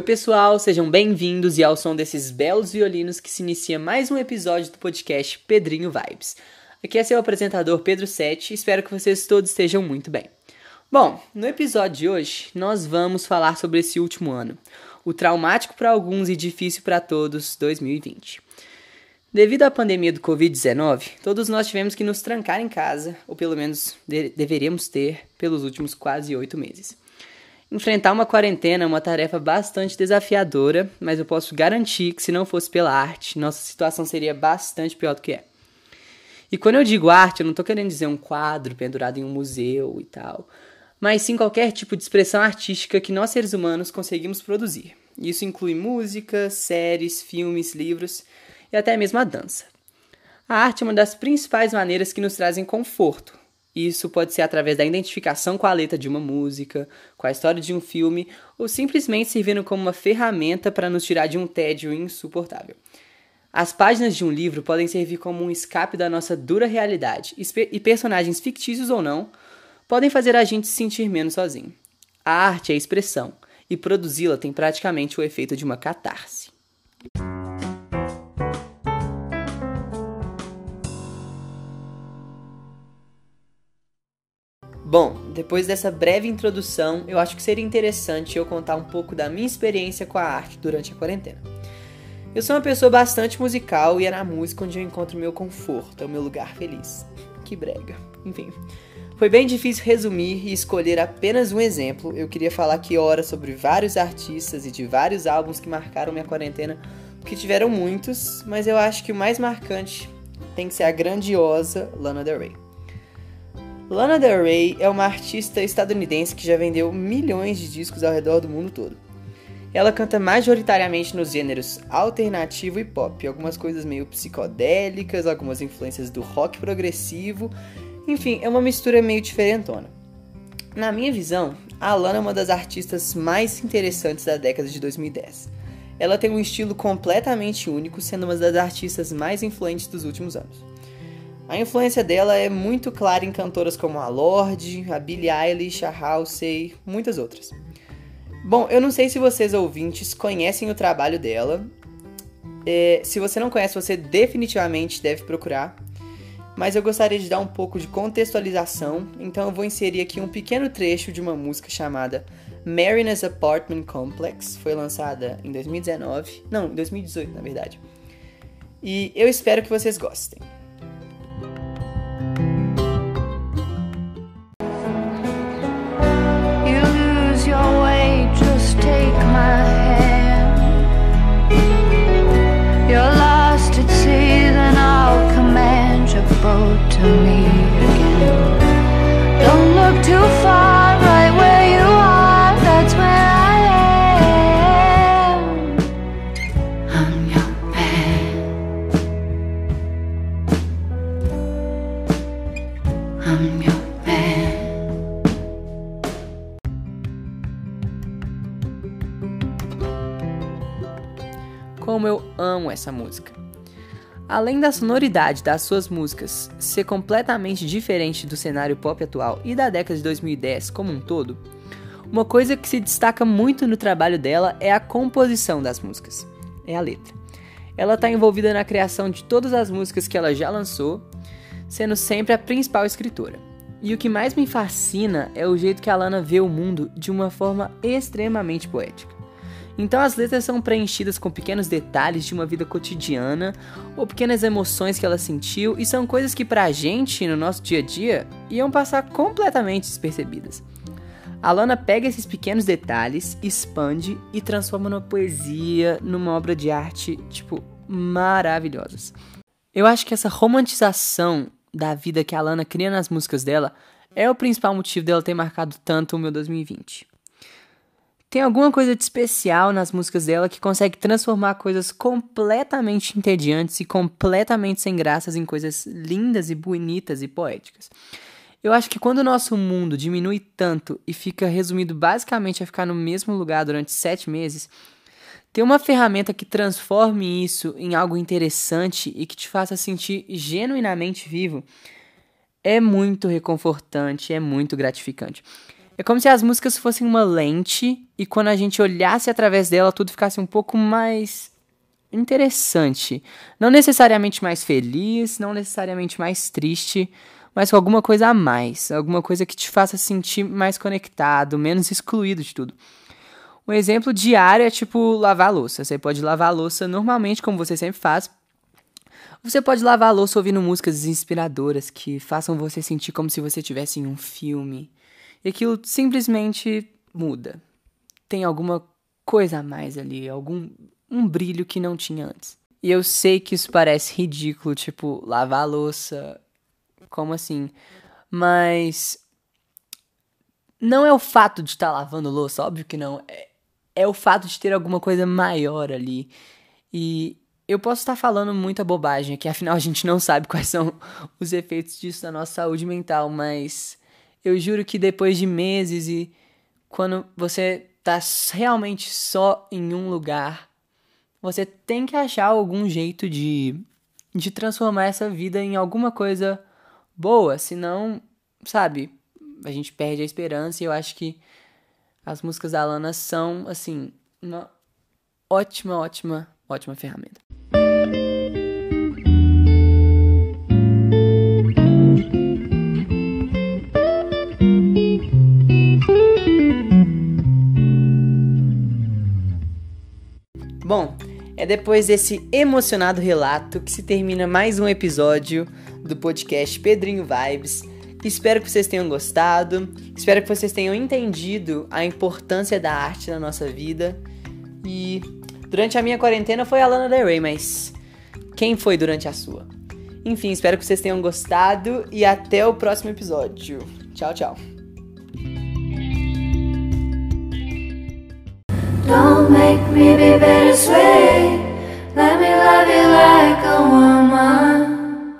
pessoal, sejam bem-vindos e ao som desses belos violinos que se inicia mais um episódio do podcast Pedrinho Vibes. Aqui é seu apresentador Pedro Sete espero que vocês todos estejam muito bem. Bom, no episódio de hoje nós vamos falar sobre esse último ano, o traumático para alguns e difícil para todos 2020. Devido à pandemia do Covid-19, todos nós tivemos que nos trancar em casa, ou pelo menos de deveríamos ter, pelos últimos quase oito meses. Enfrentar uma quarentena é uma tarefa bastante desafiadora, mas eu posso garantir que se não fosse pela arte, nossa situação seria bastante pior do que é. E quando eu digo arte, eu não estou querendo dizer um quadro pendurado em um museu e tal, mas sim qualquer tipo de expressão artística que nós seres humanos conseguimos produzir. Isso inclui música, séries, filmes, livros e até mesmo a dança. A arte é uma das principais maneiras que nos trazem conforto, isso pode ser através da identificação com a letra de uma música, com a história de um filme, ou simplesmente servindo como uma ferramenta para nos tirar de um tédio insuportável. As páginas de um livro podem servir como um escape da nossa dura realidade, e personagens fictícios ou não podem fazer a gente se sentir menos sozinho. A arte é expressão, e produzi-la tem praticamente o efeito de uma catarse. Bom, depois dessa breve introdução, eu acho que seria interessante eu contar um pouco da minha experiência com a arte durante a quarentena. Eu sou uma pessoa bastante musical e é na música onde eu encontro meu conforto, é o meu lugar feliz. Que brega. Enfim. Foi bem difícil resumir e escolher apenas um exemplo. Eu queria falar aqui horas sobre vários artistas e de vários álbuns que marcaram minha quarentena, porque tiveram muitos, mas eu acho que o mais marcante tem que ser a grandiosa Lana Del Rey. Lana Del Rey é uma artista estadunidense que já vendeu milhões de discos ao redor do mundo todo. Ela canta majoritariamente nos gêneros alternativo e pop, algumas coisas meio psicodélicas, algumas influências do rock progressivo, enfim, é uma mistura meio diferentona. Na minha visão, a Lana é uma das artistas mais interessantes da década de 2010. Ela tem um estilo completamente único, sendo uma das artistas mais influentes dos últimos anos. A influência dela é muito clara em cantoras como a Lorde, a Billie Eilish, a Halsey, muitas outras. Bom, eu não sei se vocês ouvintes conhecem o trabalho dela. É, se você não conhece, você definitivamente deve procurar. Mas eu gostaria de dar um pouco de contextualização, então eu vou inserir aqui um pequeno trecho de uma música chamada Mariners Apartment Complex. Foi lançada em 2019, não, em 2018 na verdade. E eu espero que vocês gostem. Como eu amo essa música. Além da sonoridade das suas músicas ser completamente diferente do cenário pop atual e da década de 2010 como um todo, uma coisa que se destaca muito no trabalho dela é a composição das músicas, é a letra. Ela está envolvida na criação de todas as músicas que ela já lançou, sendo sempre a principal escritora. E o que mais me fascina é o jeito que a Lana vê o mundo de uma forma extremamente poética. Então as letras são preenchidas com pequenos detalhes de uma vida cotidiana ou pequenas emoções que ela sentiu e são coisas que pra gente, no nosso dia a dia, iam passar completamente despercebidas. A Lana pega esses pequenos detalhes, expande e transforma numa poesia, numa obra de arte, tipo, maravilhosas. Eu acho que essa romantização da vida que a Lana cria nas músicas dela é o principal motivo dela ter marcado tanto o meu 2020. Tem alguma coisa de especial nas músicas dela que consegue transformar coisas completamente entediantes e completamente sem graças em coisas lindas e bonitas e poéticas. Eu acho que quando o nosso mundo diminui tanto e fica resumido basicamente a ficar no mesmo lugar durante sete meses, ter uma ferramenta que transforme isso em algo interessante e que te faça sentir genuinamente vivo é muito reconfortante, é muito gratificante. É como se as músicas fossem uma lente e quando a gente olhasse através dela, tudo ficasse um pouco mais interessante. Não necessariamente mais feliz, não necessariamente mais triste, mas com alguma coisa a mais, alguma coisa que te faça sentir mais conectado, menos excluído de tudo. Um exemplo diário é tipo lavar louça. Você pode lavar a louça normalmente, como você sempre faz. Você pode lavar a louça ouvindo músicas inspiradoras que façam você sentir como se você estivesse em um filme. E aquilo simplesmente muda. Tem alguma coisa a mais ali, algum um brilho que não tinha antes. E eu sei que isso parece ridículo, tipo, lavar a louça, como assim? Mas não é o fato de estar tá lavando louça, óbvio que não. É, é o fato de ter alguma coisa maior ali. E eu posso estar falando muita bobagem aqui, afinal a gente não sabe quais são os efeitos disso na nossa saúde mental, mas eu juro que depois de meses e quando você tá realmente só em um lugar, você tem que achar algum jeito de, de transformar essa vida em alguma coisa boa, senão, sabe, a gente perde a esperança e eu acho que as músicas da Lana são, assim, uma ótima, ótima, ótima ferramenta. Bom, é depois desse emocionado relato que se termina mais um episódio do podcast Pedrinho Vibes. Espero que vocês tenham gostado, espero que vocês tenham entendido a importância da arte na nossa vida. E durante a minha quarentena foi a Lana Del Rey, mas quem foi durante a sua? Enfim, espero que vocês tenham gostado e até o próximo episódio. Tchau, tchau. Make me be better, bittersweet. Let me love you like a woman.